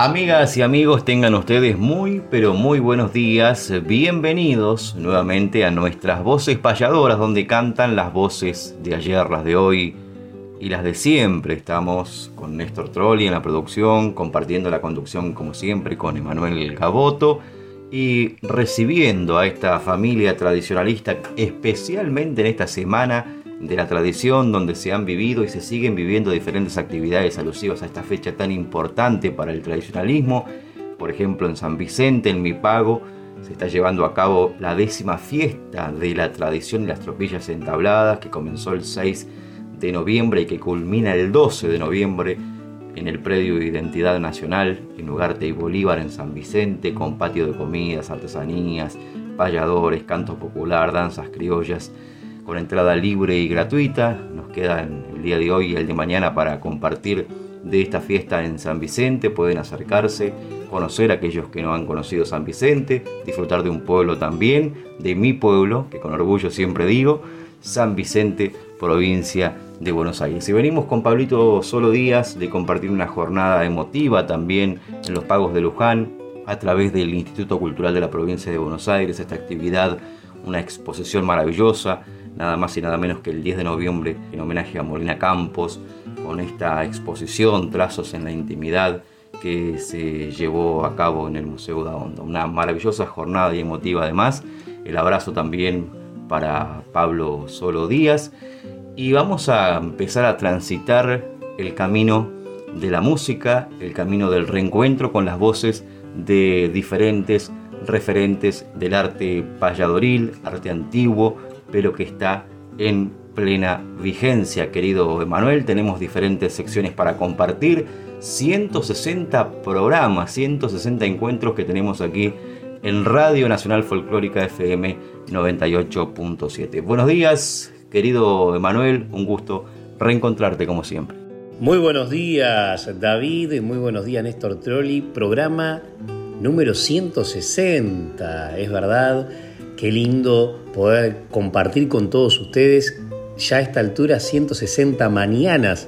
Amigas y amigos, tengan ustedes muy, pero muy buenos días. Bienvenidos nuevamente a nuestras voces payadoras, donde cantan las voces de ayer, las de hoy y las de siempre. Estamos con Néstor Trolli en la producción, compartiendo la conducción como siempre con Emanuel Gaboto y recibiendo a esta familia tradicionalista, especialmente en esta semana de la tradición donde se han vivido y se siguen viviendo diferentes actividades alusivas a esta fecha tan importante para el tradicionalismo. Por ejemplo, en San Vicente, en Mi Pago, se está llevando a cabo la décima fiesta de la tradición de las tropillas entabladas que comenzó el 6 de noviembre y que culmina el 12 de noviembre en el predio de Identidad Nacional en Ugarte y Bolívar en San Vicente con patio de comidas, artesanías, payadores, canto popular, danzas criollas con entrada libre y gratuita. Nos quedan el día de hoy y el de mañana para compartir de esta fiesta en San Vicente. Pueden acercarse, conocer a aquellos que no han conocido San Vicente, disfrutar de un pueblo también, de mi pueblo, que con orgullo siempre digo, San Vicente, provincia de Buenos Aires. Y venimos con Pablito Solo Díaz de compartir una jornada emotiva también en los pagos de Luján a través del Instituto Cultural de la provincia de Buenos Aires, esta actividad, una exposición maravillosa nada más y nada menos que el 10 de noviembre en homenaje a Molina Campos, con esta exposición Trazos en la Intimidad que se llevó a cabo en el Museo da Onda. Una maravillosa jornada y emotiva además. El abrazo también para Pablo Solo Díaz. Y vamos a empezar a transitar el camino de la música, el camino del reencuentro con las voces de diferentes referentes del arte payadoril, arte antiguo, pero que está en plena vigencia, querido Emanuel. Tenemos diferentes secciones para compartir, 160 programas, 160 encuentros que tenemos aquí en Radio Nacional Folclórica FM 98.7. Buenos días, querido Emanuel, un gusto reencontrarte como siempre. Muy buenos días, David, muy buenos días, Néstor Trolli. Programa número 160, es verdad Qué lindo poder compartir con todos ustedes ya a esta altura 160 mañanas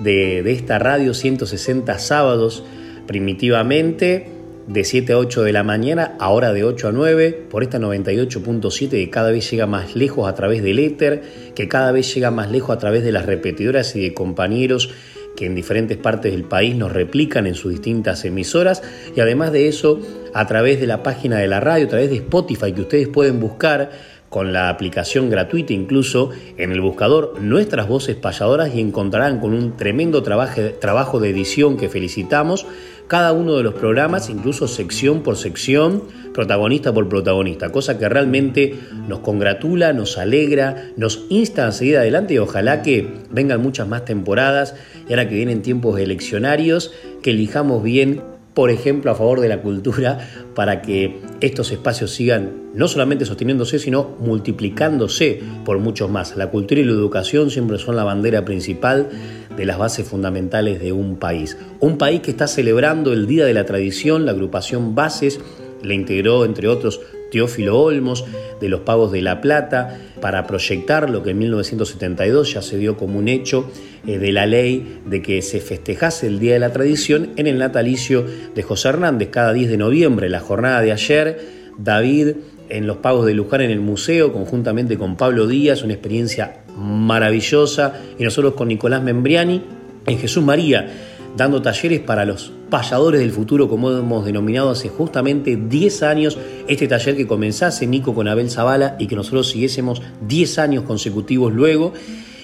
de, esta radio, 160 sábados primitivamente de 7 a 8 de la mañana, ahora de 8 a 9, por esta 98.7 que cada vez llega más lejos a través del éter, que cada vez llega más lejos a través de las repetidoras y de compañeros que en diferentes partes del país nos replican en sus distintas emisoras. Y además de eso a través de la página de la radio, a través de Spotify que ustedes pueden buscar con la aplicación gratuita incluso en el buscador Nuestras Voces Payadoras y encontrarán con un tremendo trabajo de edición que felicitamos cada uno de los programas, incluso sección por sección, protagonista por protagonista, cosa que realmente nos congratula, nos alegra, nos insta a seguir adelante y ojalá que vengan muchas más temporadas y ahora que vienen tiempos eleccionarios, que elijamos bien por ejemplo, a favor de la cultura, para que estos espacios sigan no solamente sosteniéndose, sino multiplicándose por muchos más. La cultura y la educación siempre son la bandera principal de las bases fundamentales de un país. Un país que está celebrando el Día de la Tradición, la agrupación Bases le integró, entre otros, Teófilo Olmos, de los Pagos de la Plata, para proyectar lo que en 1972 ya se dio como un hecho eh, de la ley de que se festejase el Día de la Tradición en el natalicio de José Hernández, cada 10 de noviembre, la jornada de ayer, David en los Pagos de Luján en el museo, conjuntamente con Pablo Díaz, una experiencia maravillosa, y nosotros con Nicolás Membriani en Jesús María, dando talleres para los payadores del futuro, como hemos denominado hace justamente 10 años, este taller que comenzase Nico con Abel Zavala y que nosotros siguiésemos 10 años consecutivos luego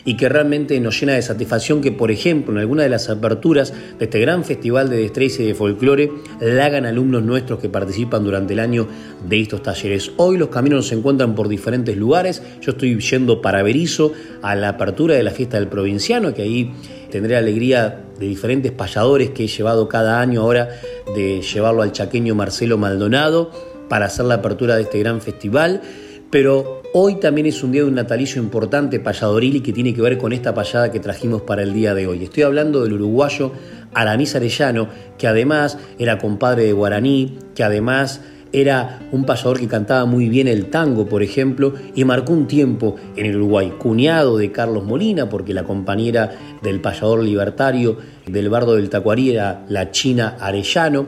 y que realmente nos llena de satisfacción que, por ejemplo, en alguna de las aperturas de este gran festival de destreza y de folclore, la hagan alumnos nuestros que participan durante el año de estos talleres. Hoy los caminos se encuentran por diferentes lugares. Yo estoy yendo para Berizo a la apertura de la fiesta del provinciano, que ahí tendré alegría de diferentes payadores que he llevado cada año ahora de llevarlo al chaqueño Marcelo Maldonado para hacer la apertura de este gran festival pero hoy también es un día de un natalicio importante payadoril y que tiene que ver con esta payada que trajimos para el día de hoy. Estoy hablando del uruguayo Aramis Arellano, que además era compadre de Guaraní, que además era un payador que cantaba muy bien el tango, por ejemplo, y marcó un tiempo en el Uruguay, cuñado de Carlos Molina, porque la compañera del payador libertario del bardo del Tacuarí era la China Arellano,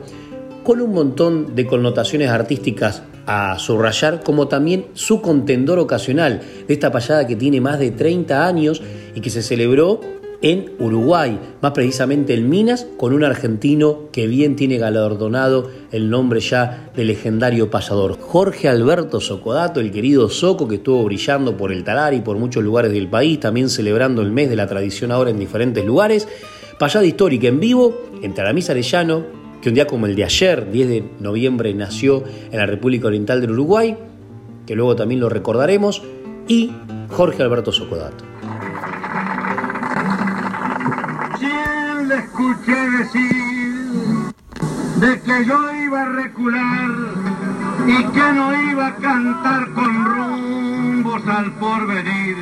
con un montón de connotaciones artísticas a subrayar, como también su contendor ocasional de esta payada que tiene más de 30 años y que se celebró en Uruguay, más precisamente en Minas, con un argentino que bien tiene galardonado el nombre ya de legendario payador. Jorge Alberto Socodato, el querido Soco, que estuvo brillando por el talar y por muchos lugares del país, también celebrando el mes de la tradición ahora en diferentes lugares. Payada histórica en vivo, entre Aramis Arellano, que un día como el de ayer, 10 de noviembre, nació en la República Oriental del Uruguay, que luego también lo recordaremos, y Jorge Alberto Socodato. Escuché decir de que yo iba a recular y que no iba a cantar con rumbos al porvenir.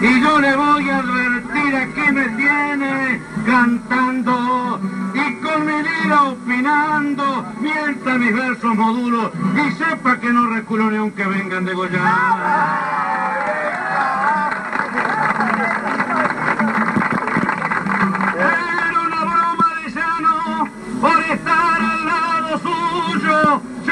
Y yo le voy a advertir a que me tiene cantando y con mi vida opinando mientras mis versos modulos y sepa que no reculo ni aunque vengan de Goya.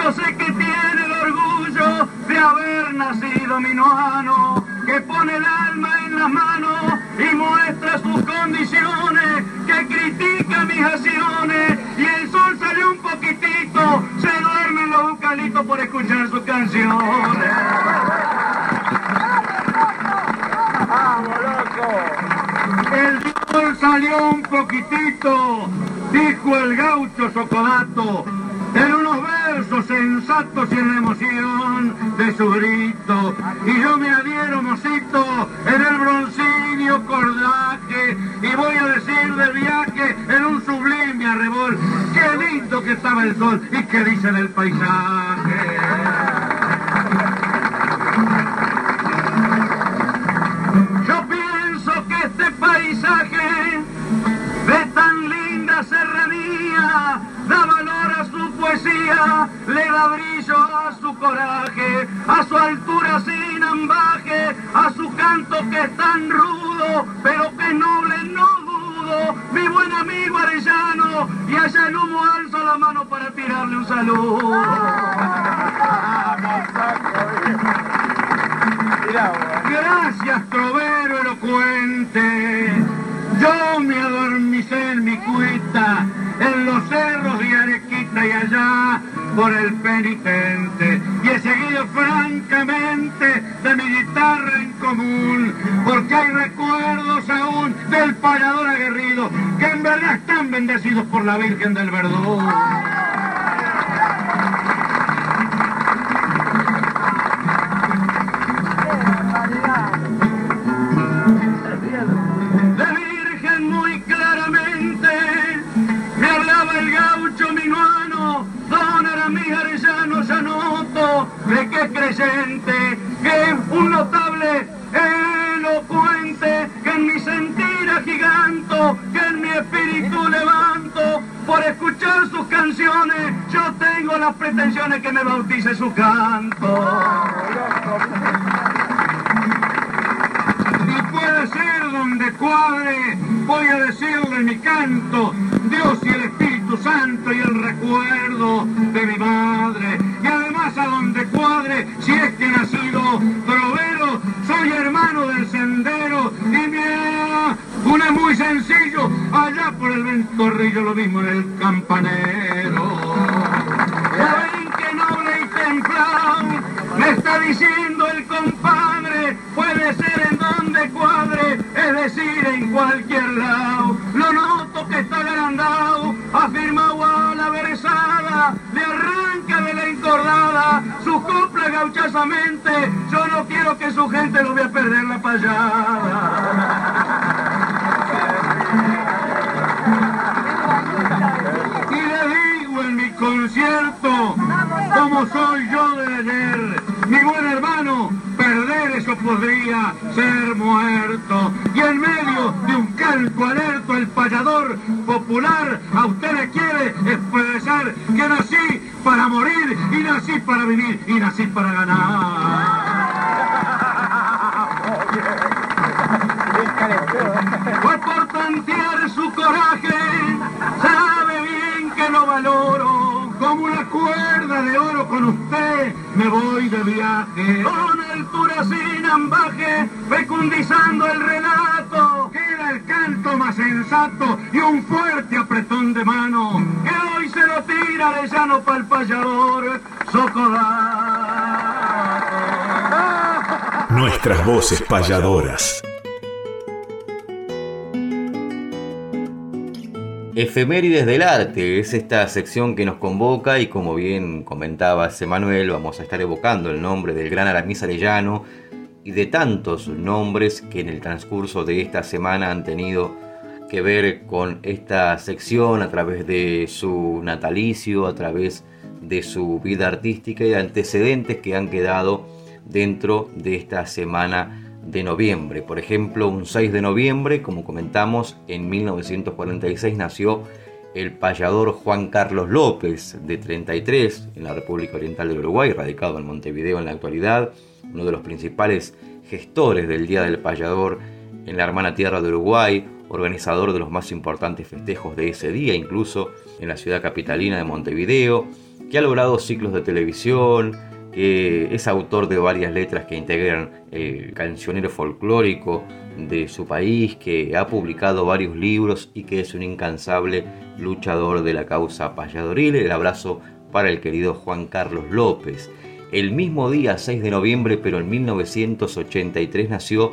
Yo sé que tiene el orgullo de haber nacido minuano, que pone el alma en las manos y muestra sus condiciones, que critica mis acciones y el sol salió un poquitito, se duermen los eucaliptos por escuchar sus canciones. El sol salió un poquitito, dijo el gaucho Socodato, en versos sensatos y en emoción de su grito. Y yo me adhiero, mocito, en el broncíneo cordaje, y voy a decir del viaje en un sublime arrebol, qué lindo que estaba el sol y qué dice del paisaje. Es tan rudo, pero que noble no dudo, mi buen amigo Arellano, y allá el humo alza la mano para tirarle un saludo. Gracias, trovero por la Virgen del Verdún. Voy a decirle mi canto, Dios y el Espíritu Santo y el recuerdo de mi madre. Y además a donde cuadre, si es que nacido trovero, soy hermano del sendero y mira, una muy sencillo, allá por el ventorrillo lo mismo en el campanero. Que noble y templado me está diciendo ser Nuestras voces payadoras. Efemérides del arte es esta sección que nos convoca y como bien comentaba Manuel, vamos a estar evocando el nombre del gran Aramis Arellano y de tantos nombres que en el transcurso de esta semana han tenido que ver con esta sección a través de su natalicio, a través de su vida artística y de antecedentes que han quedado dentro de esta semana de noviembre. Por ejemplo, un 6 de noviembre, como comentamos, en 1946 nació el payador Juan Carlos López, de 33, en la República Oriental del Uruguay, radicado en Montevideo en la actualidad, uno de los principales gestores del Día del Payador en la hermana tierra de Uruguay, organizador de los más importantes festejos de ese día, incluso en la ciudad capitalina de Montevideo, que ha logrado ciclos de televisión, que es autor de varias letras que integran el cancionero folclórico de su país, que ha publicado varios libros y que es un incansable luchador de la causa payadoril. El abrazo para el querido Juan Carlos López. El mismo día, 6 de noviembre, pero en 1983, nació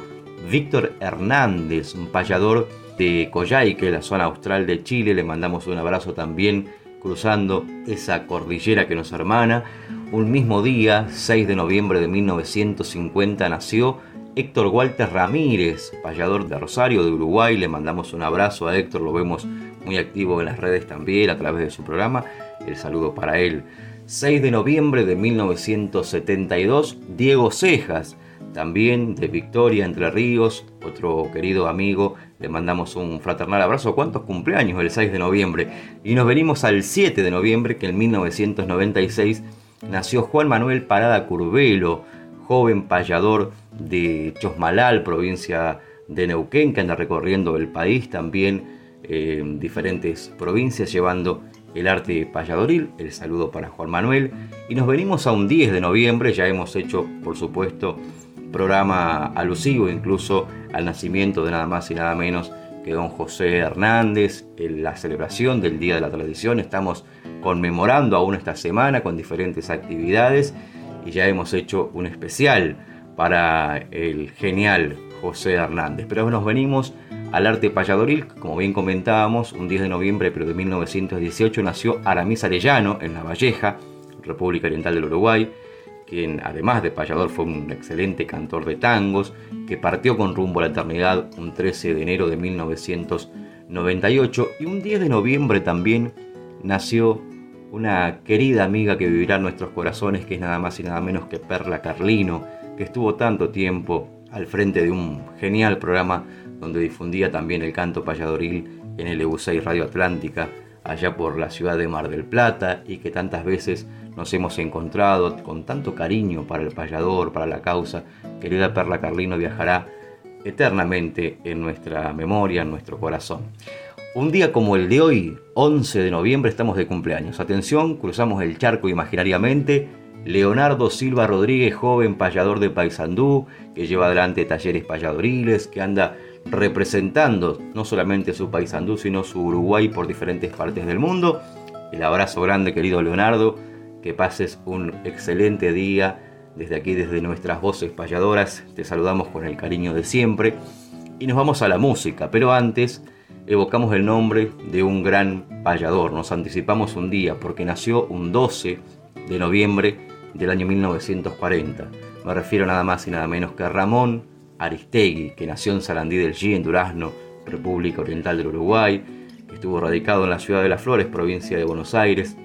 Víctor Hernández, un payador de Coyhaique, la zona austral de Chile. Le mandamos un abrazo también cruzando esa cordillera que nos hermana. Un mismo día, 6 de noviembre de 1950, nació Héctor Walter Ramírez, payador de Rosario, de Uruguay. Le mandamos un abrazo a Héctor, lo vemos muy activo en las redes también a través de su programa. El saludo para él. 6 de noviembre de 1972, Diego Cejas, también de Victoria, Entre Ríos, otro querido amigo. Le mandamos un fraternal abrazo. ¿Cuántos cumpleaños el 6 de noviembre? Y nos venimos al 7 de noviembre, que en 1996 nació Juan Manuel Parada Curvelo, joven payador de Chosmalal, provincia de Neuquén, que anda recorriendo el país también, en diferentes provincias, llevando el arte payadoril. El saludo para Juan Manuel. Y nos venimos a un 10 de noviembre, ya hemos hecho, por supuesto, programa alusivo incluso al nacimiento de nada más y nada menos que don José Hernández, en la celebración del Día de la Tradición. Estamos conmemorando aún esta semana con diferentes actividades y ya hemos hecho un especial para el genial José Hernández. Pero nos venimos al arte payadoril, como bien comentábamos, un 10 de noviembre pero de 1918 nació Aramis Arellano en La Valleja, República Oriental del Uruguay quien además de payador fue un excelente cantor de tangos, que partió con rumbo a la eternidad un 13 de enero de 1998 y un 10 de noviembre también nació una querida amiga que vivirá en nuestros corazones, que es nada más y nada menos que Perla Carlino, que estuvo tanto tiempo al frente de un genial programa donde difundía también el canto payadoril en el EU6 Radio Atlántica, allá por la ciudad de Mar del Plata, y que tantas veces nos hemos encontrado con tanto cariño para el payador, para la causa. Querida Perla Carlino viajará eternamente en nuestra memoria, en nuestro corazón. Un día como el de hoy, 11 de noviembre, estamos de cumpleaños. Atención, cruzamos el charco imaginariamente. Leonardo Silva Rodríguez, joven payador de Paysandú, que lleva adelante talleres payadoriles, que anda representando no solamente su Paysandú, sino su Uruguay por diferentes partes del mundo. El abrazo grande, querido Leonardo que pases un excelente día. Desde aquí, desde nuestras voces payadoras, te saludamos con el cariño de siempre. Y nos vamos a la música, pero antes evocamos el nombre de un gran payador. Nos anticipamos un día porque nació un 12 de noviembre del año 1940. Me refiero nada más y nada menos que a Ramón Aristegui, que nació en Sarandí del G, en Durazno, República Oriental del Uruguay, que estuvo radicado en la ciudad de Las Flores, provincia de Buenos Aires,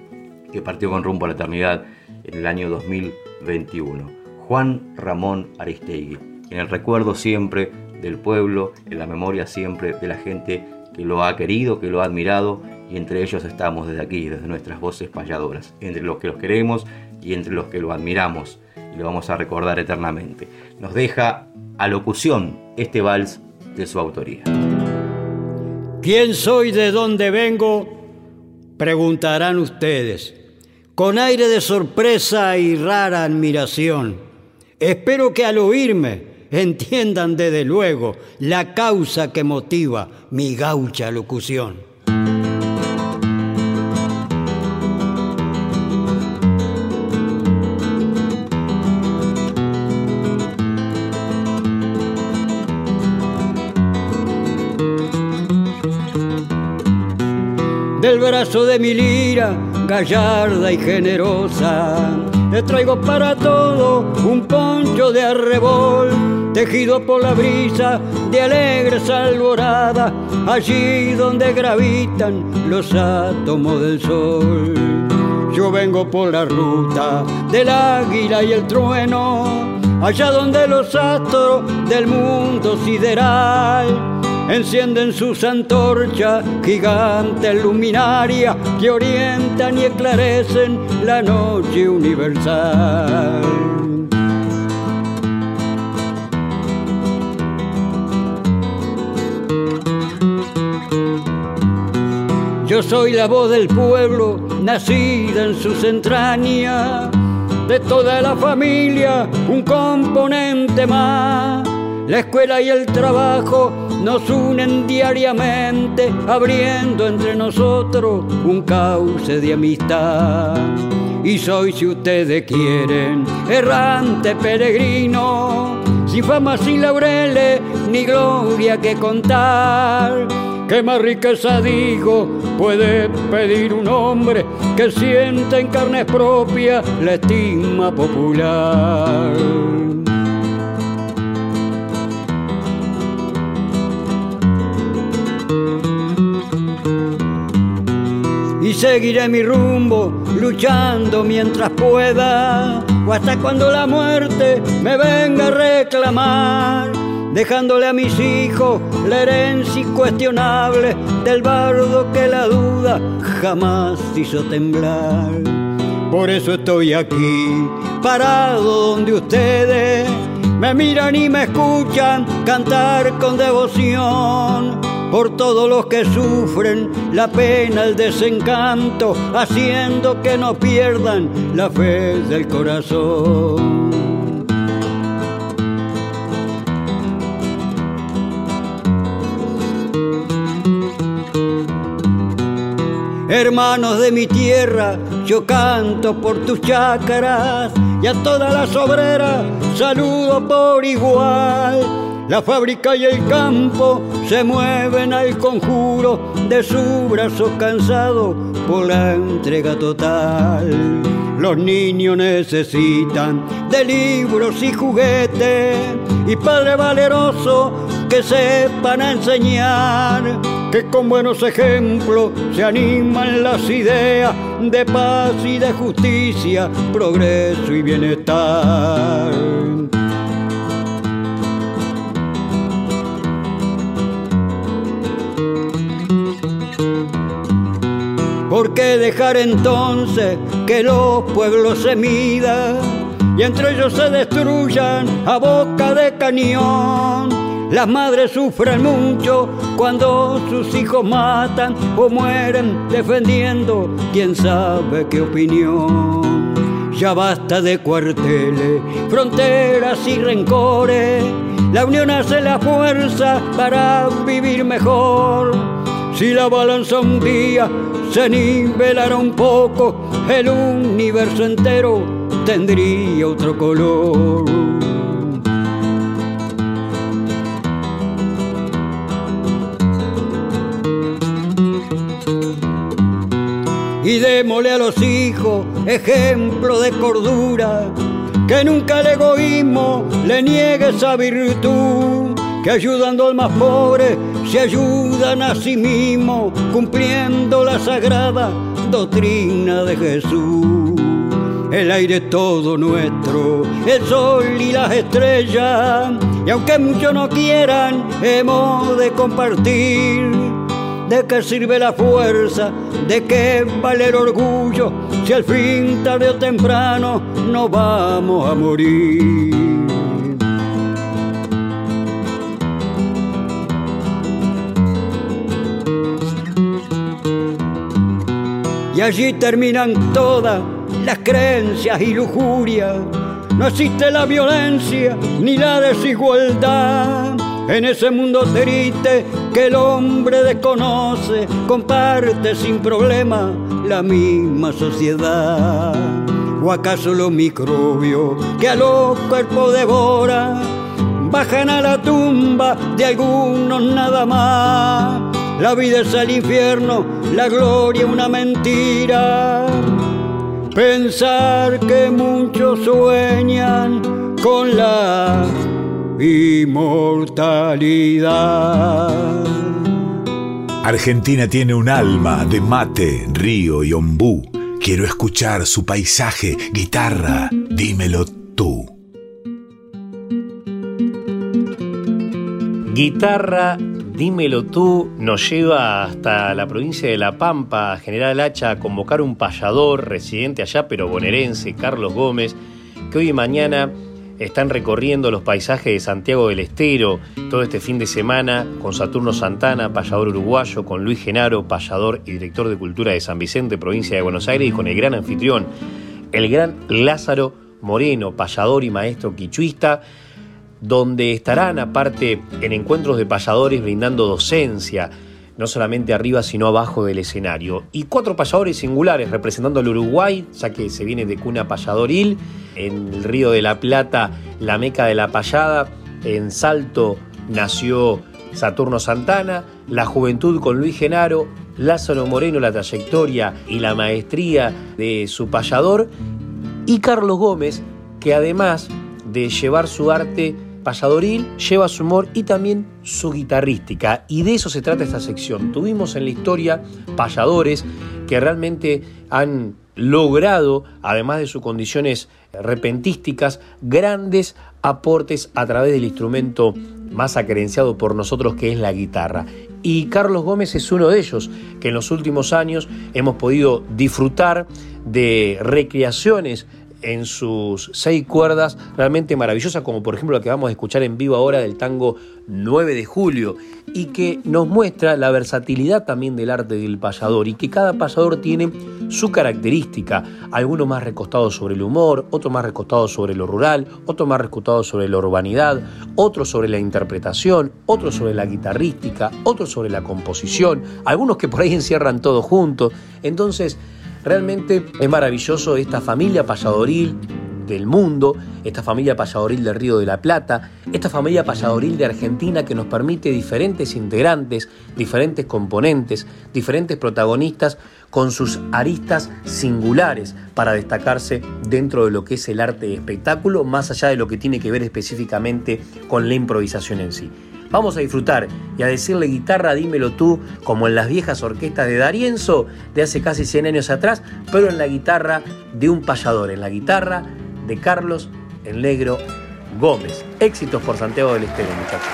que partió con rumbo a la eternidad en el año 2021. Juan Ramón Aristegui. en el recuerdo siempre del pueblo, en la memoria siempre de la gente que lo ha querido, que lo ha admirado, y entre ellos estamos desde aquí, desde nuestras voces payadoras, entre los que los queremos y entre los que lo admiramos, y lo vamos a recordar eternamente. Nos deja a locución este vals de su autoría. ¿Quién soy, de dónde vengo? Preguntarán ustedes, con aire de sorpresa y rara admiración. Espero que al oírme entiendan desde luego la causa que motiva mi gaucha locución. Gallarda y generosa. Le traigo para todo un poncho de arrebol, tejido por la brisa de alegres alborada, allí donde gravitan los átomos del sol. Yo vengo por la ruta del águila y el trueno, allá donde los astros del mundo sideral encienden sus antorchas, gigantes luminarias que orientan y esclarecen la noche universal. Yo soy la voz del pueblo, nacida en sus entrañas, de toda la familia, un componente más. La escuela y el trabajo nos unen diariamente, abriendo entre nosotros un cauce de amistad. Y soy, si ustedes quieren, errante peregrino, sin fama, sin laureles, ni gloria que contar. ¿Qué más riqueza digo puede pedir un hombre que siente en carne propia la estima popular? Seguiré mi rumbo luchando mientras pueda o hasta cuando la muerte me venga a reclamar dejándole a mis hijos la herencia incuestionable del bardo que la duda jamás hizo temblar. Por eso estoy aquí, parado donde ustedes me miran y me escuchan cantar con devoción por todos los que sufren la pena, el desencanto, haciendo que no pierdan la fe del corazón. Hermanos de mi tierra, yo canto por tus chácaras y a todas las obreras saludo por igual la fábrica y el campo se mueven al conjuro de su brazo cansado por la entrega total. Los niños necesitan de libros y juguetes y padre valeroso que sepan enseñar que con buenos ejemplos se animan las ideas de paz y de justicia, progreso y bienestar. ¿Por qué dejar entonces que los pueblos se midan y entre ellos se destruyan a boca de cañón? Las madres sufren mucho cuando sus hijos matan o mueren defendiendo quién sabe qué opinión. Ya basta de cuarteles, fronteras y rencores. La unión hace la fuerza para vivir mejor. Si la balanza un día se nivelara un poco, el universo entero tendría otro color. Y démosle a los hijos ejemplo de cordura, que nunca el egoísmo le niegue esa virtud, que ayudando al más pobre se ayudan a sí mismos cumpliendo la sagrada doctrina de Jesús. El aire todo nuestro, el sol y las estrellas, Y aunque muchos no quieran, hemos de compartir. ¿De qué sirve la fuerza? ¿De qué vale el orgullo? Si al fin, tarde o temprano, no vamos a morir. Y allí terminan todas las creencias y lujurias. No existe la violencia ni la desigualdad. En ese mundo triste que el hombre desconoce, comparte sin problema la misma sociedad. ¿O acaso los microbios que a los cuerpos devora bajan a la tumba de algunos nada más? La vida es el infierno, la gloria una mentira. Pensar que muchos sueñan con la inmortalidad. Argentina tiene un alma de mate, río y ombú. Quiero escuchar su paisaje, guitarra, dímelo tú. Guitarra Dímelo tú nos lleva hasta la provincia de La Pampa, General Hacha, a convocar un payador residente allá, pero bonaerense, Carlos Gómez, que hoy y mañana están recorriendo los paisajes de Santiago del Estero. Todo este fin de semana con Saturno Santana, payador uruguayo, con Luis Genaro, payador y director de cultura de San Vicente, provincia de Buenos Aires, y con el gran anfitrión, el gran Lázaro Moreno, payador y maestro quichuista donde estarán aparte en encuentros de payadores brindando docencia, no solamente arriba sino abajo del escenario. Y cuatro payadores singulares representando al Uruguay, ya que se viene de cuna payadoril, en el Río de la Plata, la meca de la payada, en Salto nació Saturno Santana, la juventud con Luis Genaro, Lázaro Moreno, la trayectoria y la maestría de su payador, y Carlos Gómez, que además de llevar su arte payadoril, lleva su humor y también su guitarrística. Y de eso se trata esta sección. Tuvimos en la historia payadores que realmente han logrado, además de sus condiciones repentísticas, grandes aportes a través del instrumento más acerenciado por nosotros que es la guitarra. Y Carlos Gómez es uno de ellos, que en los últimos años hemos podido disfrutar de recreaciones en sus seis cuerdas realmente maravillosas, como por ejemplo la que vamos a escuchar en vivo ahora del tango 9 de julio, y que nos muestra la versatilidad también del arte del payador, y que cada payador tiene su característica, algunos más recostados sobre el humor, otros más recostados sobre lo rural, otros más recostados sobre la urbanidad, otros sobre la interpretación, otros sobre la guitarrística, otros sobre la composición, algunos que por ahí encierran todo junto. Entonces, Realmente es maravilloso esta familia payadoril del mundo, esta familia payadoril del Río de la Plata, esta familia payadoril de Argentina que nos permite diferentes integrantes, diferentes componentes, diferentes protagonistas con sus aristas singulares para destacarse dentro de lo que es el arte de espectáculo, más allá de lo que tiene que ver específicamente con la improvisación en sí. Vamos a disfrutar y a decirle guitarra, dímelo tú, como en las viejas orquestas de Darienzo de hace casi 100 años atrás, pero en la guitarra de un payador, en la guitarra de Carlos El Negro Gómez. Éxitos por Santiago del Estero, muchachos.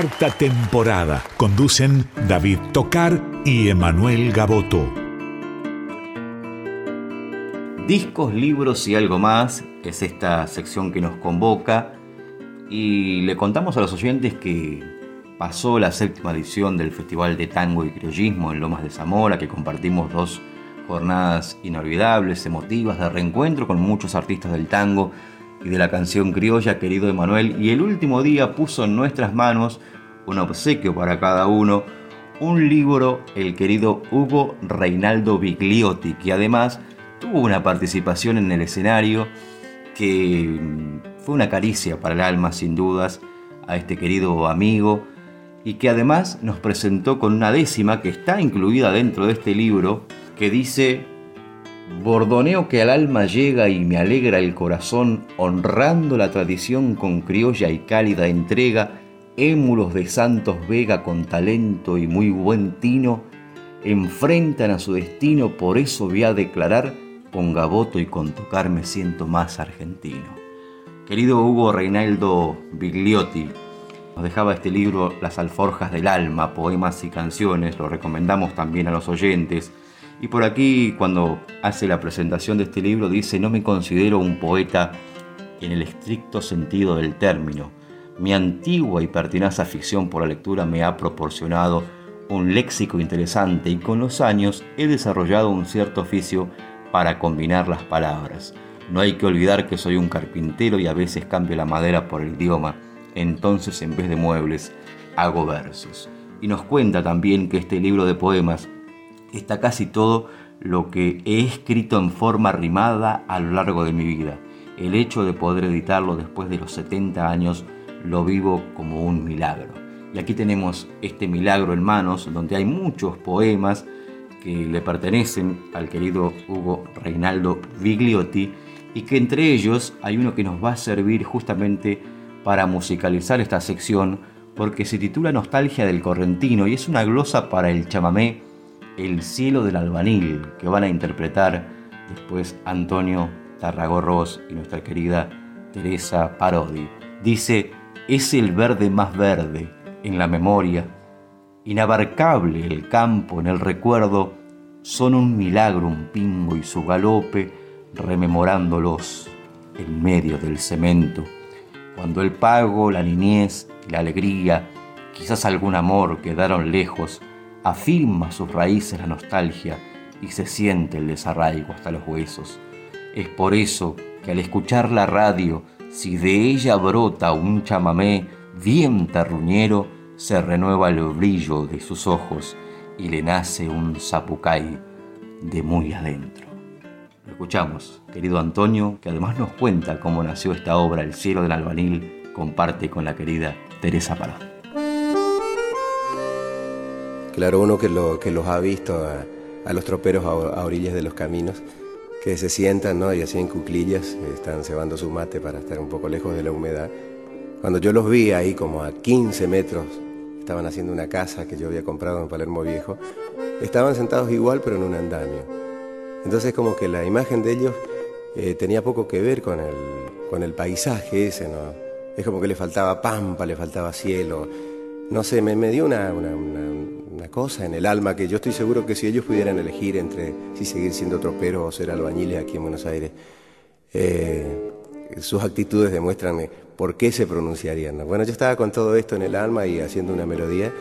Cuarta temporada. Conducen David Tocar y Emanuel Gaboto. Discos, libros y algo más es esta sección que nos convoca y le contamos a los oyentes que pasó la séptima edición del Festival de Tango y Criollismo en Lomas de Zamora, que compartimos dos jornadas inolvidables, emotivas, de reencuentro con muchos artistas del tango y de la canción criolla, querido Emanuel, y el último día puso en nuestras manos un obsequio para cada uno, un libro, el querido Hugo Reinaldo Bigliotti, que además tuvo una participación en el escenario que mm, fue una caricia para el alma, sin dudas, a este querido amigo, y que además nos presentó con una décima que está incluida dentro de este libro, que dice Bordoneo que al alma llega y me alegra el corazón, honrando la tradición con criolla y cálida entrega, émulos de Santos Vega con talento y muy buen tino, enfrentan a su destino, por eso voy a declarar, con Gaboto y con tocar me siento más argentino. Querido Hugo Reinaldo Bigliotti, nos dejaba este libro Las alforjas del alma, poemas y canciones, lo recomendamos también a los oyentes, y por aquí, cuando hace la presentación de este libro, dice, no me considero un poeta en el estricto sentido del término. Mi antigua y pertinaz afición por la lectura me ha proporcionado un léxico interesante y con los años he desarrollado un cierto oficio para combinar las palabras. No hay que olvidar que soy un carpintero y a veces cambio la madera por el idioma, entonces en vez de muebles hago versos. Y nos cuenta también que este libro de poemas está casi todo lo que he escrito en forma rimada a lo largo de mi vida. El hecho de poder editarlo después de los 70 años lo vivo como un milagro. Y aquí tenemos este milagro en manos, donde hay muchos poemas que le pertenecen al querido Hugo Reinaldo Vigliotti y que entre ellos hay uno que nos va a servir justamente para musicalizar esta sección porque se titula Nostalgia del Correntino y es una glosa para el chamamé el cielo del albanil, que van a interpretar después Antonio Tarragorros y nuestra querida Teresa Parodi. Dice, es el verde más verde en la memoria, inabarcable el campo en el recuerdo, son un milagro un pingo y su galope, rememorándolos en medio del cemento. Cuando el pago, la niñez la alegría, quizás algún amor quedaron lejos, afirma sus raíces la nostalgia y se siente el desarraigo hasta los huesos. Es por eso que al escuchar la radio, si de ella brota un chamamé bien terruñero, se renueva el brillo de sus ojos y le nace un zapucay de muy adentro. Lo escuchamos, querido Antonio, que además nos cuenta cómo nació esta obra El cielo del albanil, comparte con la querida Teresa Parón. Claro, uno que, lo, que los ha visto a, los troperos a, orillas de los caminos, que se sientan ¿no? y así en cuclillas, están cebando su mate para estar un poco lejos de la humedad. Cuando yo los vi ahí como a 15 metros, estaban haciendo una casa que yo había comprado en Palermo Viejo, estaban sentados igual pero en un andamio. Entonces como que la imagen de ellos eh, tenía poco que ver con el, paisaje ese, ¿no? Es como que le faltaba pampa, le faltaba cielo. No sé, me, me dio una, una una cosa en el alma que yo estoy seguro que si ellos pudieran elegir entre si seguir siendo troperos o ser albañiles aquí en Buenos Aires, eh, sus actitudes demuestran por qué se pronunciarían. Bueno, yo estaba con todo esto en el alma y haciendo una melodía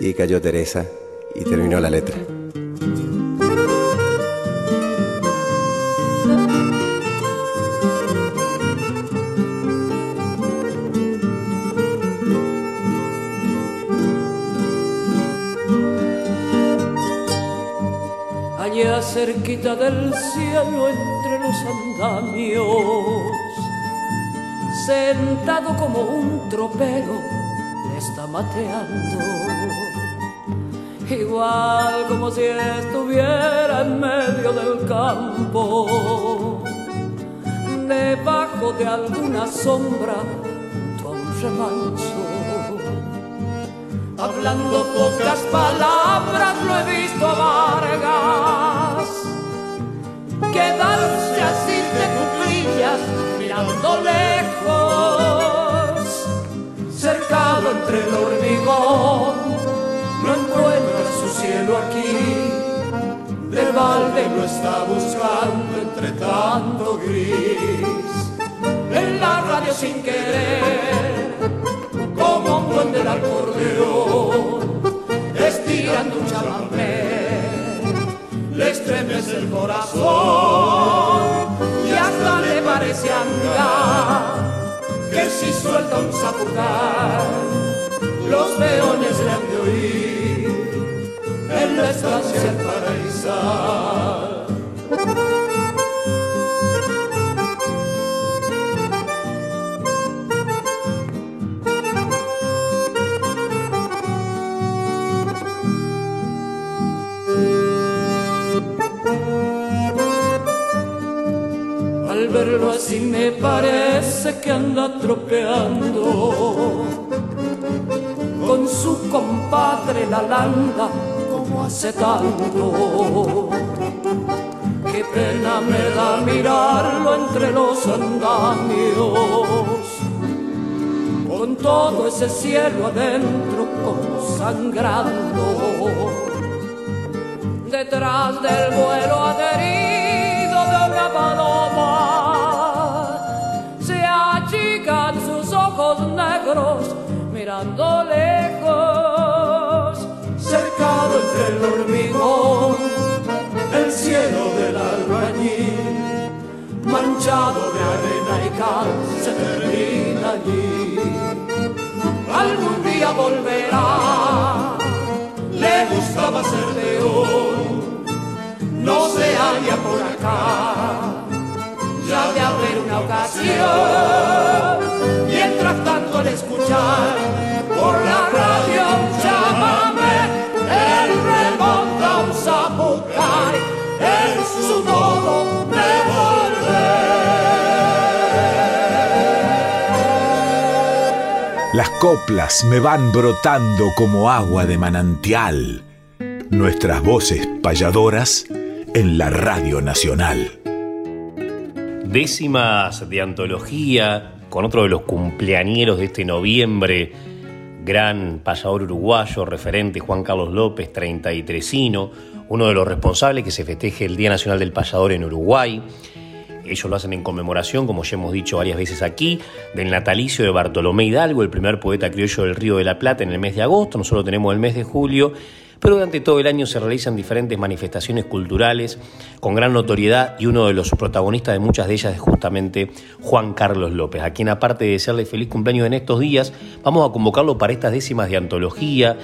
y cayó Teresa y terminó la letra. Cerquita del cielo entre los andamios, sentado como un tropero, está mateando. Igual como si estuviera en medio del campo, debajo de alguna sombra, a un remanso. Hablando pocas palabras lo he visto a Vargas Quedarse así de cuclillas, mirando lejos, cercado entre el hormigón, no encuentra su cielo aquí. De balde lo está buscando entre tanto gris. En la radio sin querer, como un buen del acordeón, estirando un chamamé le estremece el corazón y hasta le parece andar que si suelta un zapucar, los peones le han de oír en la estancia el paraíso. Verlo así me parece que anda tropeando con su compadre la landa como hace tanto. Qué pena me da mirarlo entre los andamios, con todo ese cielo adentro como sangrando. Detrás del vuelo adherido de una paloma ojos negros mirando lejos, cercado entre el hormigón, el cielo del albañil, manchado de arena y cal, se termina allí. Algún día volverá, le gustaba ser león, coplas me van brotando como agua de manantial. Nuestras voces payadoras en la Radio Nacional décimas de antología con otro de los cumpleañeros de este noviembre, gran payador uruguayo, referente Juan Carlos López, 33ino, uno de los responsables que se festeje el Día Nacional del Payador en Uruguay. Ellos lo hacen en conmemoración, como ya hemos dicho varias veces aquí, del natalicio de Bartolomé Hidalgo, el primer poeta criollo del Río de la Plata en el mes de agosto. Nosotros tenemos el mes de julio pero durante todo el año se realizan diferentes manifestaciones culturales con gran notoriedad y uno de los protagonistas de muchas de ellas es justamente Juan Carlos López, a quien aparte de desearle feliz cumpleaños en estos días, vamos a convocarlo para estas décimas de antología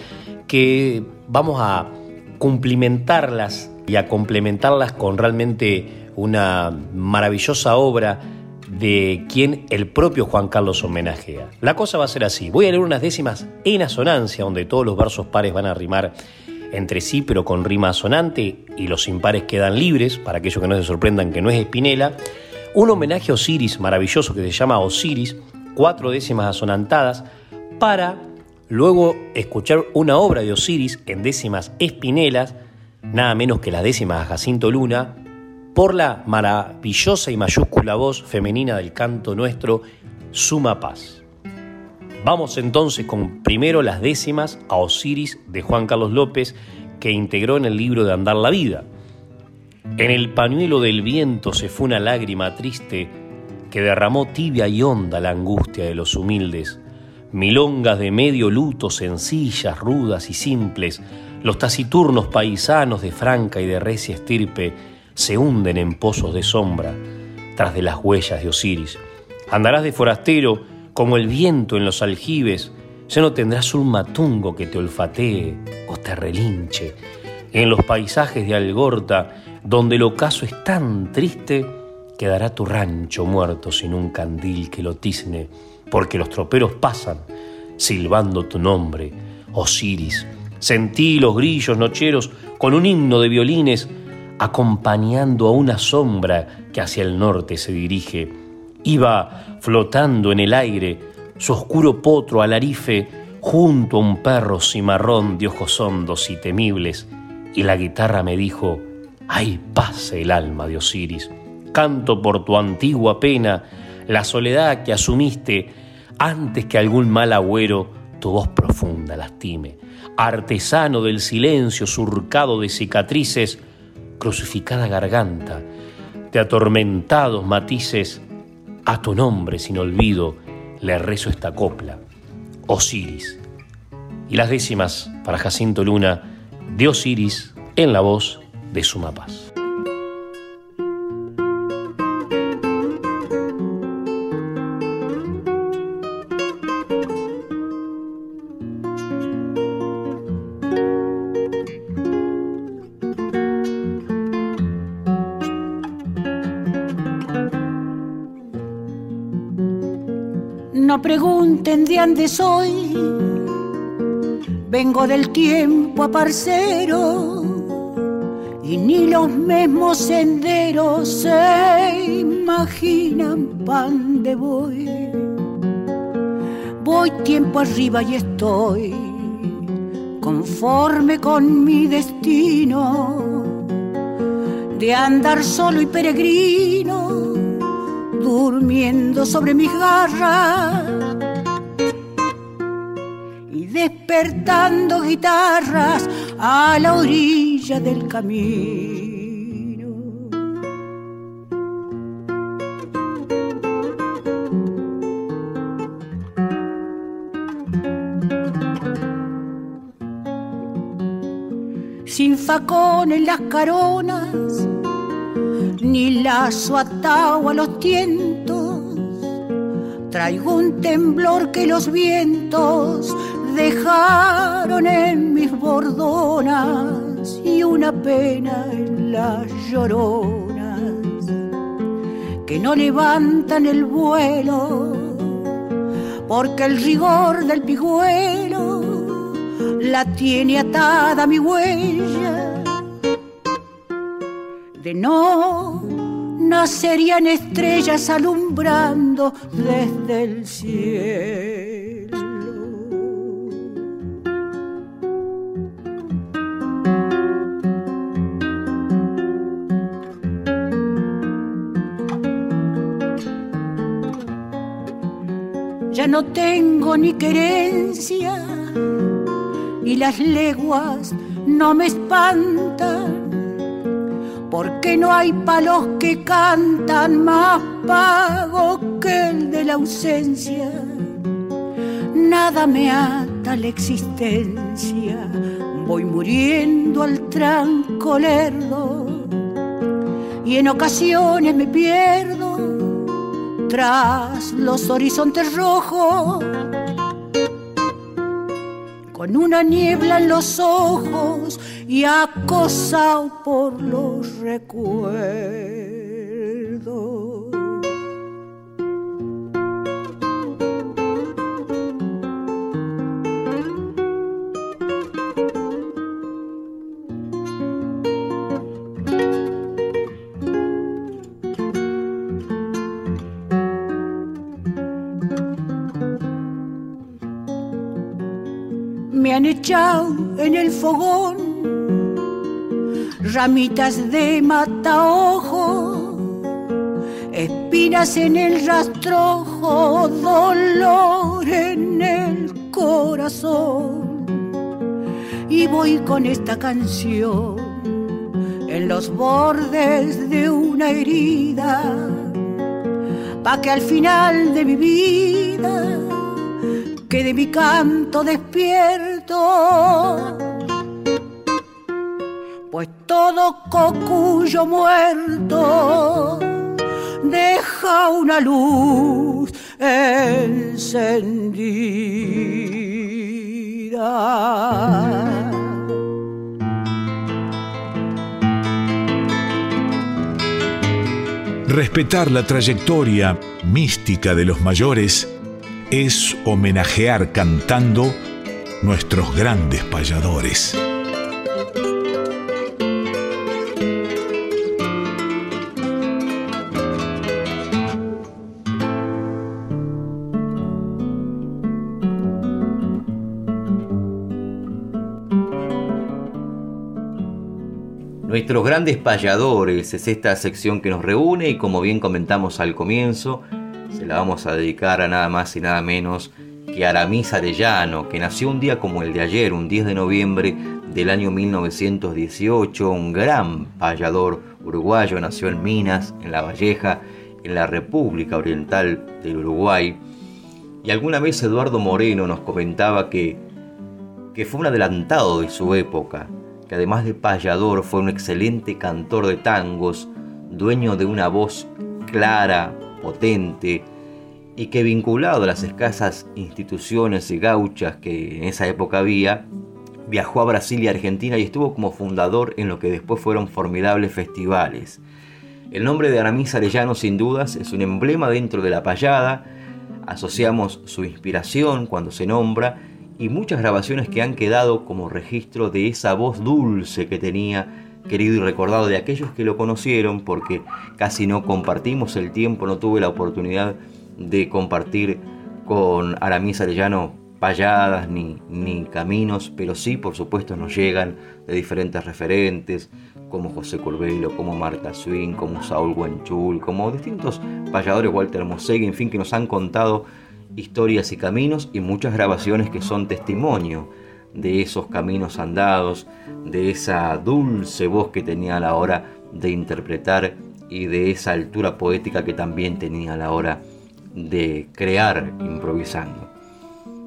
que vamos a cumplimentarlas y a complementarlas con realmente una maravillosa obra de quien el propio Juan Carlos homenajea. La cosa va a ser así. Voy a leer unas décimas en asonancia, donde todos los versos pares van a rimar entre sí, pero con rima asonante, y los impares quedan libres, para aquellos que no se sorprendan que no es Espinela. Un homenaje a Osiris maravilloso que se llama Osiris, cuatro décimas asonantadas, para luego escuchar una obra de Osiris en décimas espinelas, nada menos que las décimas a Jacinto Luna, por la maravillosa y mayúscula voz femenina del canto nuestro, Suma Paz. Vamos entonces con primero las décimas a Osiris de Juan Carlos López, que integró en el libro de Andar la Vida. En el pañuelo del viento se fue una lágrima triste que derramó tibia y honda la angustia de los humildes. Milongas de medio luto, sencillas, rudas y simples, los taciturnos paisanos de franca y de recia estirpe se hunden en pozos de sombra tras de las huellas de Osiris. Andarás de forastero como el viento en los aljibes, ya no tendrás un matungo que te olfatee o te relinche. En los paisajes de Algorta, donde el ocaso es tan triste, quedará tu rancho muerto sin un candil que lo tizne, porque los troperos pasan silbando tu nombre, Osiris. Sentí los grillos nocheros con un himno de violines acompañando a una sombra que hacia el norte se dirige. Iba flotando en el aire su oscuro potro alarife junto a un perro cimarrón de ojos hondos y temibles, y la guitarra me dijo, ¡ay pase el alma de Osiris! Canto por tu antigua pena, la soledad que asumiste antes que algún mal agüero tu voz profunda lastime. Artesano del silencio surcado de cicatrices, crucificada garganta, de atormentados matices, a tu nombre sin olvido le rezo esta copla, Osiris. Y las décimas para Jacinto Luna de Osiris en la voz de Suma No pregunten de dónde soy, vengo del tiempo aparcero y ni los mismos senderos se imaginan pan de voy. Voy tiempo arriba y estoy conforme con mi destino de andar solo y peregrino durmiendo sobre mis garras despertando guitarras a la orilla del camino. Sin facón en las caronas ni lazo atado a los tientos. Traigo un temblor que los vientos dejaron en mis bordonas y una pena en las lloronas que no levantan el vuelo porque el rigor del piguelo la tiene atada mi huella de no nacerían estrellas alumbrando desde el cielo. Ya no tengo ni querencia y las leguas no me espantan porque no hay palos que cantan más pago que el de la ausencia. Nada me ata la existencia, voy muriendo al tranco lerdo y en ocasiones me pierdo tras los horizontes rojos con una niebla en los ojos y acosado por los recuerdos. Fogón ramitas de mataojo, espinas en el rastrojo, dolor en el corazón. Y voy con esta canción en los bordes de una herida, pa' que al final de mi vida que de mi canto despierto. Todo cocuyo muerto deja una luz encendida. Respetar la trayectoria mística de los mayores es homenajear cantando nuestros grandes payadores. Nuestros grandes payadores es esta sección que nos reúne y como bien comentamos al comienzo, se la vamos a dedicar a nada más y nada menos que Aramis Arellano, que nació un día como el de ayer, un 10 de noviembre del año 1918, un gran payador uruguayo, nació en Minas, en La Valleja, en la República Oriental del Uruguay. Y alguna vez Eduardo Moreno nos comentaba que, que fue un adelantado de su época, que además de payador fue un excelente cantor de tangos, dueño de una voz clara, potente, y que vinculado a las escasas instituciones y gauchas que en esa época había, viajó a Brasil y Argentina y estuvo como fundador en lo que después fueron formidables festivales. El nombre de Aramis Arellano sin dudas es un emblema dentro de la payada, asociamos su inspiración cuando se nombra y muchas grabaciones que han quedado como registro de esa voz dulce que tenía querido y recordado de aquellos que lo conocieron porque casi no compartimos el tiempo, no tuve la oportunidad de compartir con Aramis Arellano payadas ni, ni caminos, pero sí, por supuesto, nos llegan de diferentes referentes, como José Corbelo, como Marta Swing, como Saúl Guanchul, como distintos payadores, Walter Mosegui, en fin, que nos han contado historias y caminos y muchas grabaciones que son testimonio de esos caminos andados, de esa dulce voz que tenía a la hora de interpretar y de esa altura poética que también tenía a la hora de crear improvisando.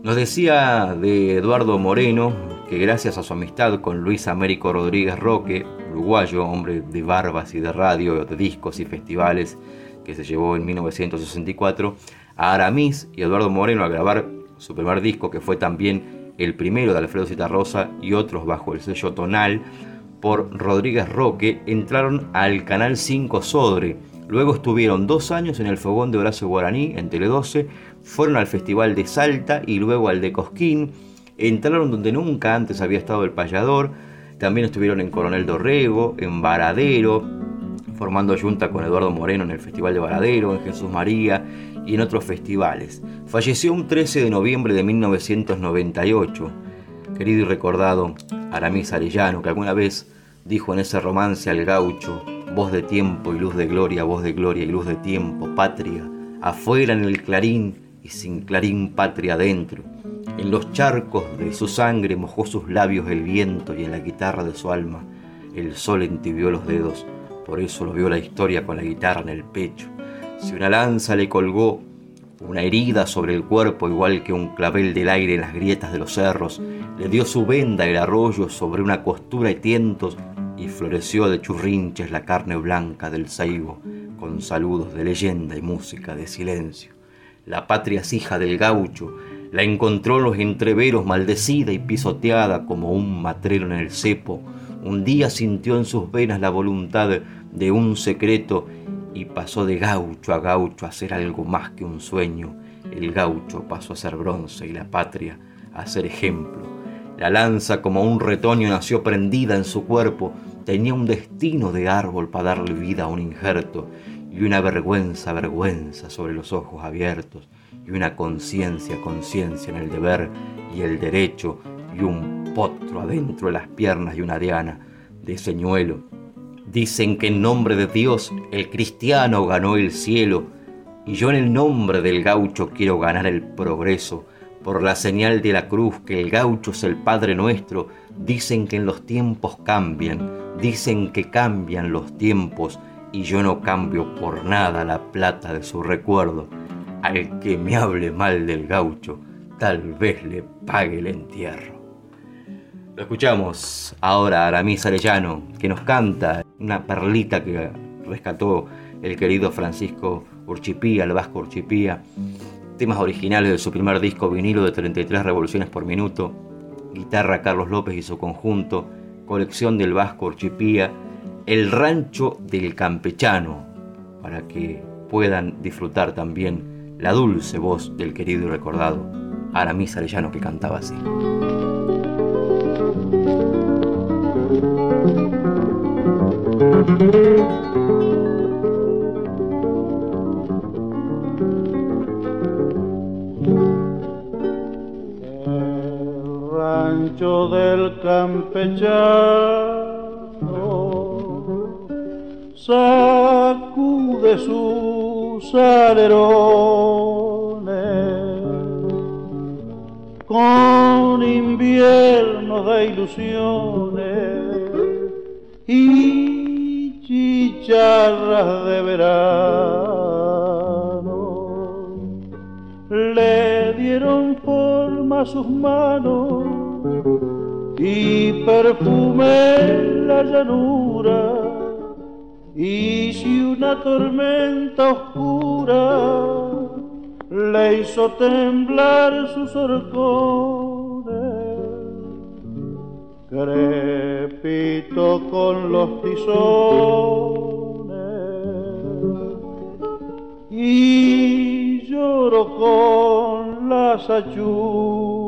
Nos decía de Eduardo Moreno que gracias a su amistad con Luis Américo Rodríguez Roque, uruguayo, hombre de barbas y de radio, de discos y festivales, que se llevó en 1964, a Aramis y Eduardo Moreno a grabar su primer disco, que fue también el primero de Alfredo Citarrosa y otros bajo el sello tonal, por Rodríguez Roque, entraron al Canal 5 Sodre. Luego estuvieron dos años en el Fogón de Horacio Guaraní, en Tele 12, fueron al Festival de Salta y luego al de Cosquín, entraron donde nunca antes había estado el payador, también estuvieron en Coronel Dorrego, en Varadero, formando junta con Eduardo Moreno en el Festival de Varadero, en Jesús María y en otros festivales. Falleció un 13 de noviembre de 1998. Querido y recordado Aramis Arellano, que alguna vez dijo en ese romance al gaucho, voz de tiempo y luz de gloria, voz de gloria y luz de tiempo, patria, afuera en el clarín y sin clarín patria adentro. En los charcos de su sangre mojó sus labios el viento y en la guitarra de su alma el sol entibió los dedos, por eso lo vio la historia con la guitarra en el pecho. Si una lanza le colgó una herida sobre el cuerpo igual que un clavel del aire en las grietas de los cerros, le dio su venda el arroyo sobre una costura y tientos y floreció de churrinches la carne blanca del saigo con saludos de leyenda y música de silencio la patria hija del gaucho, la encontró en los entreveros maldecida y pisoteada como un matrero en el cepo. Un día sintió en sus venas la voluntad de un secreto y pasó de gaucho a gaucho a ser algo más que un sueño. El gaucho pasó a ser bronce y la patria a ser ejemplo. La lanza como un retoño nació prendida en su cuerpo, tenía un destino de árbol para darle vida a un injerto y una vergüenza, vergüenza sobre los ojos abiertos, y una conciencia, conciencia en el deber y el derecho, y un potro adentro de las piernas y una diana de señuelo. Dicen que en nombre de Dios el cristiano ganó el cielo, y yo en el nombre del gaucho quiero ganar el progreso. Por la señal de la cruz que el gaucho es el Padre nuestro, dicen que en los tiempos cambian, dicen que cambian los tiempos, y yo no cambio por nada la plata de su recuerdo. Al que me hable mal del gaucho, tal vez le pague el entierro. Lo escuchamos ahora a Aramis Arellano, que nos canta una perlita que rescató el querido Francisco Urchipía, el vasco Urchipía, temas originales de su primer disco vinilo de 33 revoluciones por minuto, guitarra Carlos López y su conjunto, colección del vasco Urchipía, el rancho del campechano, para que puedan disfrutar también la dulce voz del querido y recordado Aramis Arellano que cantaba así. Sus manos y perfume la llanura. Y si una tormenta oscura le hizo temblar sus horcones, crepito con los tizones y lloro con las achuras.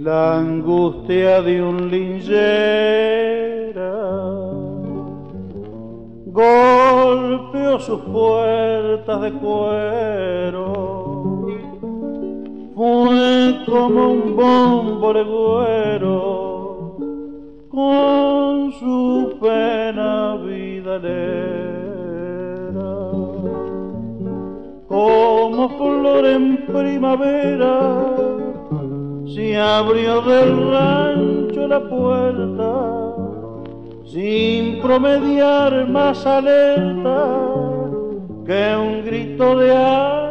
La angustia de un linchera golpeó sus puertas de cuero. Fue como un bombo legüero con su pena vidalera. Como flor en primavera se abrió del rancho la puerta sin promediar más alerta que un grito de Ave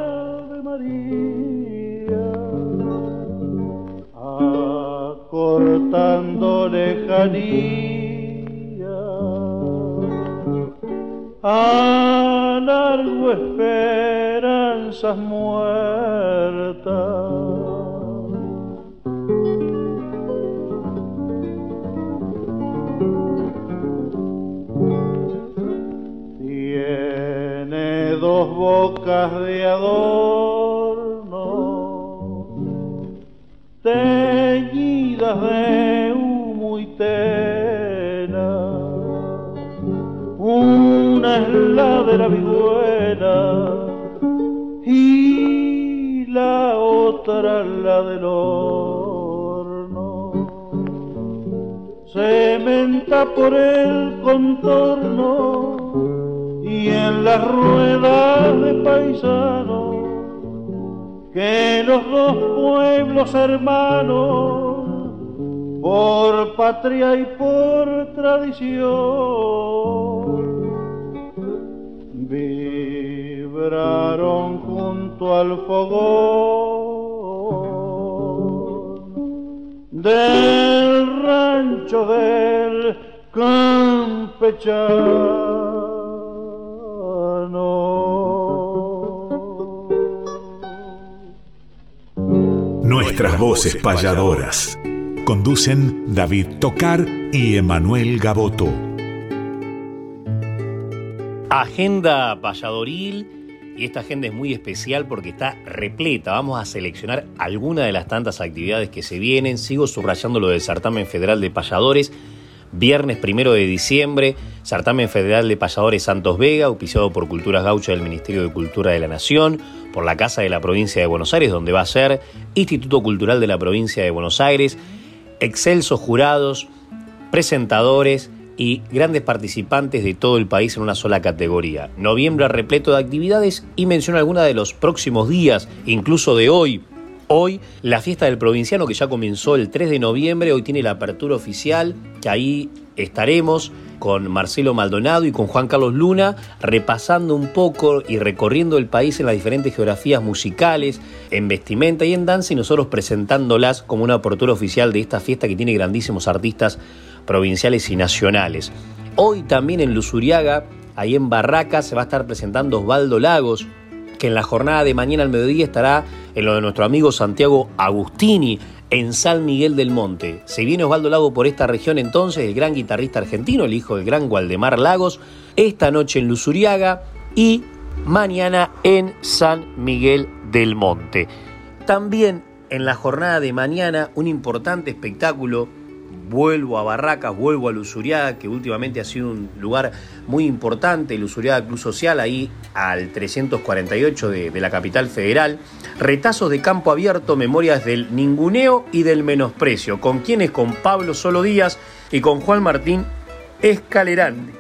acortando lejanía, largo esperanzas muertas. dos bocas de adorno, de humo y. Una es la de la vihuela y la otra la del horno. Se menta por el contorno y en las ruedas de paisanos que los dos pueblos hermanos por patria y por tradición vibraron junto al fogón del rancho del campechano. Nuestras voces payadoras. Conducen David Tocar y Emanuel Gaboto. Agenda payadoril. Y esta agenda es muy especial porque está repleta. Vamos a seleccionar algunas de las tantas actividades que se vienen. Sigo subrayando lo del certamen federal de payadores Viernes primero de diciembre, Certamen Federal de Payadores Santos Vega, auspiciado por Culturas Gaucha del Ministerio de Cultura de la Nación, por la Casa de la Provincia de Buenos Aires, donde va a ser Instituto Cultural de la Provincia de Buenos Aires, excelsos jurados, presentadores y grandes participantes de todo el país en una sola categoría. Noviembre repleto de actividades y menciono algunas de los próximos días, incluso de hoy, Hoy la fiesta del provinciano que ya comenzó el 3 de noviembre, hoy tiene la apertura oficial, que ahí estaremos con Marcelo Maldonado y con Juan Carlos Luna, repasando un poco y recorriendo el país en las diferentes geografías musicales, en vestimenta y en danza, y nosotros presentándolas como una apertura oficial de esta fiesta que tiene grandísimos artistas provinciales y nacionales. Hoy también en Luzuriaga, ahí en Barracas, se va a estar presentando Osvaldo Lagos, que en la jornada de mañana al mediodía estará en lo de nuestro amigo Santiago Agustini, en San Miguel del Monte. Se viene Osvaldo Lago por esta región entonces, el gran guitarrista argentino, el hijo del gran Waldemar Lagos, esta noche en Luzuriaga y mañana en San Miguel del Monte. También en la jornada de mañana un importante espectáculo vuelvo a Barracas, vuelvo a Lusuriaga, que últimamente ha sido un lugar muy importante, Lusuriaga Club Social, ahí al 348 de, la capital federal. Retazos de campo abierto, memorias del ninguneo y del menosprecio. ¿Con quiénes? Con Pablo Solo Díaz y con Juan Martín Escalerandi.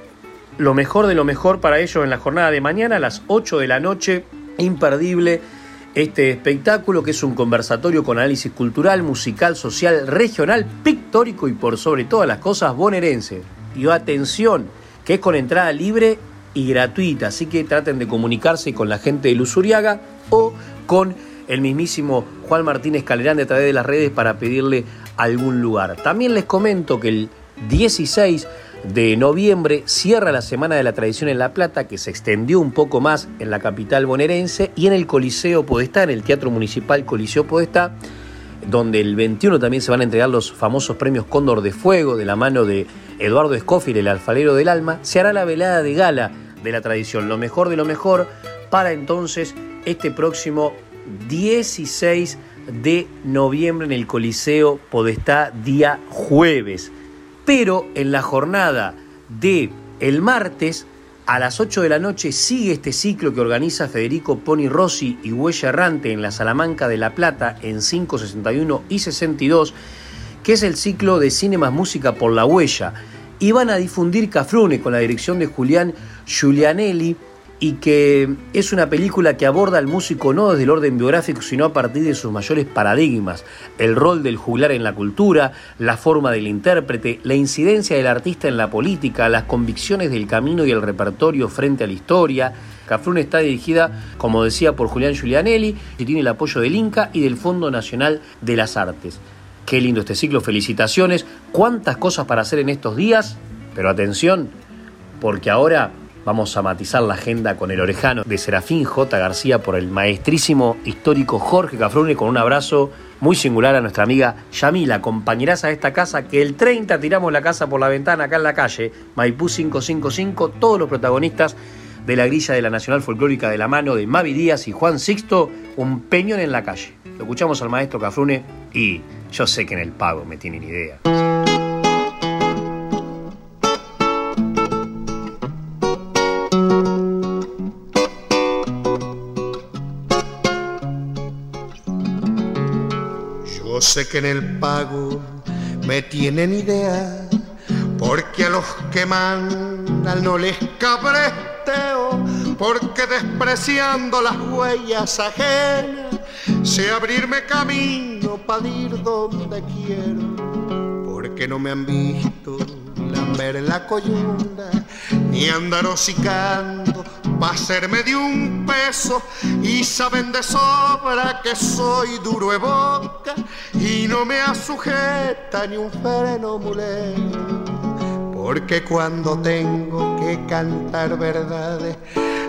Lo mejor de lo mejor para ellos en la jornada de mañana a las 8 de la noche. Imperdible este espectáculo que es un conversatorio con análisis cultural, musical, social, regional, pictórico y por sobre todas las cosas bonaerense. Y atención, que es con entrada libre y gratuita, así que traten de comunicarse con la gente de Luzuriaga o con el mismísimo Juan Martínez Calerán a través de las redes para pedirle algún lugar. También les comento que el 16 de noviembre cierra la Semana de la Tradición en La Plata, que se extendió un poco más en la capital bonaerense y en el Coliseo Podestá, en el Teatro Municipal Coliseo Podestá, donde el 21 también se van a entregar los famosos premios Cóndor de Fuego de la mano de Eduardo Escofil, el alfarero del alma, se hará la velada de gala de la tradición, lo mejor de lo mejor, para entonces este próximo 16 de noviembre en el Coliseo Podestá, día jueves. Pero en la jornada de el martes a las 8 de la noche sigue este ciclo que organiza Federico Poni Rossi y Huella Errante en la Salamanca de La Plata en 5, 61 y 62, que es el ciclo de Cine más Música por la Huella. Y van a difundir Cafrune con la dirección de Julián Giulianelli y que es una película que aborda al músico no desde el orden biográfico, sino a partir de sus mayores paradigmas, el rol del juglar en la cultura, la forma del intérprete, la incidencia del artista en la política, las convicciones del camino y el repertorio frente a la historia. Cafrún está dirigida, como decía, por Julián Giulianelli y tiene el apoyo del Inca y del Fondo Nacional de las Artes. Qué lindo este ciclo, felicitaciones. ¿Cuántas cosas para hacer en estos días? Pero atención, porque ahora Vamos a matizar la agenda con el orejano de Serafín J. García por el maestrísimo histórico Jorge Cafrune con un abrazo muy singular a nuestra amiga Yamila, compañeraza de esta casa, que el 30 tiramos la casa por la ventana acá en la calle, Maipú 555, todos los protagonistas de la grilla de la Nacional Folclórica de la mano de Mavi Díaz y Juan Sixto, un peñón en la calle. Lo escuchamos al maestro Cafrune y yo sé que en el pago me tienen idea. Sé que en el pago me tienen idea, porque a los que mandan no les cabresteo, porque despreciando las huellas ajenas, sé abrirme camino para ir donde quiero, porque no me han visto lamber la coyunda, ni andar hocicando pa' hacerme de un peso y saben de sobra que soy duro de boca y no me asujeta ni un freno mulero. Porque cuando tengo que cantar verdades,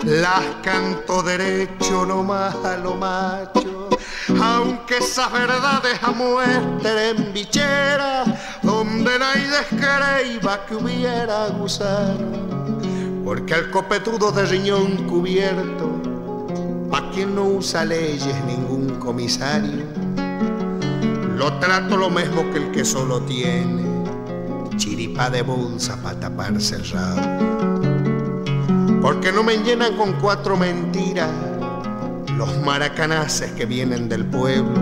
las canto derecho nomás a lo macho. Aunque esas verdades a muerte en bichera, donde nadie descreiba que hubiera gusano porque al copetudo de riñón cubierto, pa' quien no usa leyes ningún comisario, lo trato lo mismo que el que solo tiene chiripa de bolsa para taparse el rabo. Porque no me llenan con cuatro mentiras los maracanaces que vienen del pueblo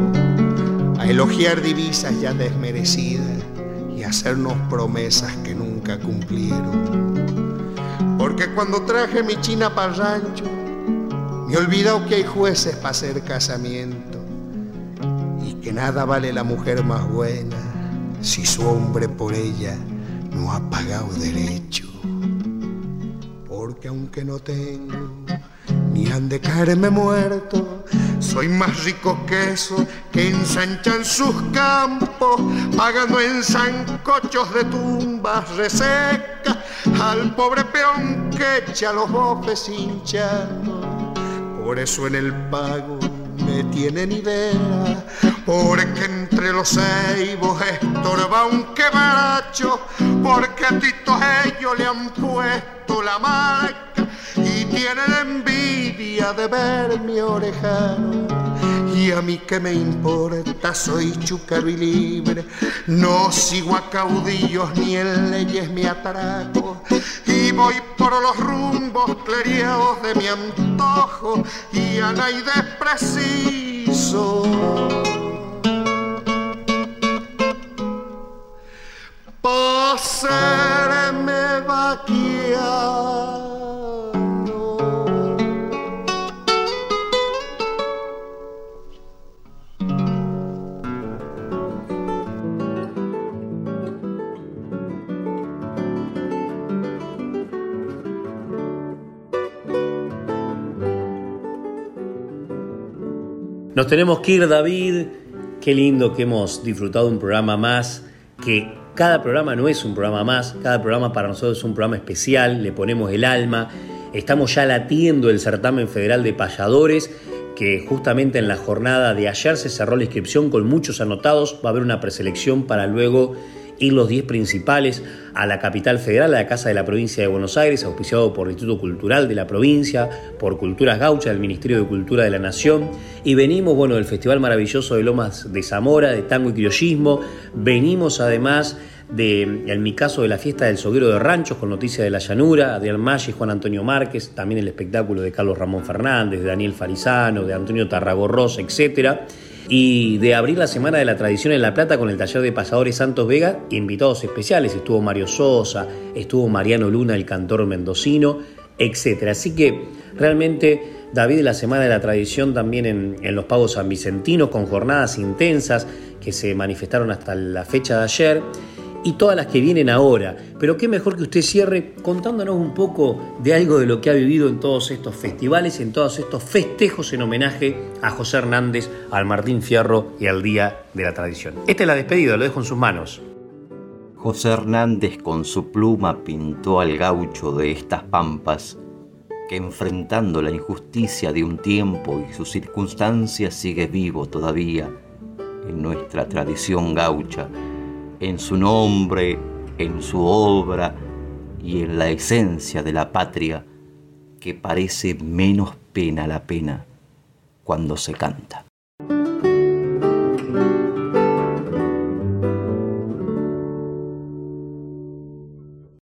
a elogiar divisas ya desmerecidas y hacernos promesas que nunca cumplieron porque cuando traje mi china para rancho, me he olvidado que hay jueces para hacer casamiento y que nada vale la mujer más buena si su hombre por ella no ha pagado derecho. Porque aunque no tengo ni han de caerme muerto, soy más rico que eso que ensanchan sus campos, pagando en zancochos de tumbas resecas al pobre peón que echa los bofes hinchando. Por eso en el pago me tienen idea, porque entre los ceibos estorba un quebracho, porque a Tito ellos le han puesto la marca y tienen envidia de ver mi orejano y a mí que me importa, soy chúcaro y libre. No sigo a caudillos ni en leyes me atraco. Y voy por los rumbos cleriados de mi antojo y a nadie preciso. Pa' Nos tenemos que ir, David. Qué lindo que hemos disfrutado un programa más, que cada programa no es un programa más, cada programa para nosotros es un programa especial, le ponemos el alma. Estamos ya latiendo el certamen federal de payadores que justamente en la jornada de ayer se cerró la inscripción con muchos anotados, va a haber una preselección para luego ir los 10 principales a la capital federal, a la Casa de la Provincia de Buenos Aires, auspiciado por el Instituto Cultural de la provincia, por Culturas Gaucha, del Ministerio de Cultura de la Nación. Y venimos, bueno, del Festival Maravilloso de Lomas de Zamora, de Tango y Criollismo. Venimos además de, en mi caso, de la fiesta del Soguero de Ranchos con Noticias de la Llanura, Adrián Maggi, Juan Antonio Márquez, también el espectáculo de Carlos Ramón Fernández, de Daniel Farizano, de Antonio Tarragorros, etc. Y de abrir la Semana de la Tradición en La Plata con el taller de pasadores Santos Vega, invitados especiales, estuvo Mario Sosa, estuvo Mariano Luna, el cantor mendocino, etc. Así que realmente David la Semana de la Tradición también en, en los pagos san vicentinos con jornadas intensas que se manifestaron hasta la fecha de ayer y todas las que vienen ahora. Pero qué mejor que usted cierre contándonos un poco de algo de lo que ha vivido en todos estos festivales, en todos estos festejos en homenaje a José Hernández, al Martín Fierro y al Día de la Tradición. Esta es la despedida, lo dejo en sus manos. José Hernández con su pluma pintó al gaucho de estas pampas que enfrentando la injusticia de un tiempo y sus circunstancias sigue vivo todavía en nuestra tradición gaucha en su nombre, en su obra y en la esencia de la patria que parece menos pena la pena cuando se canta.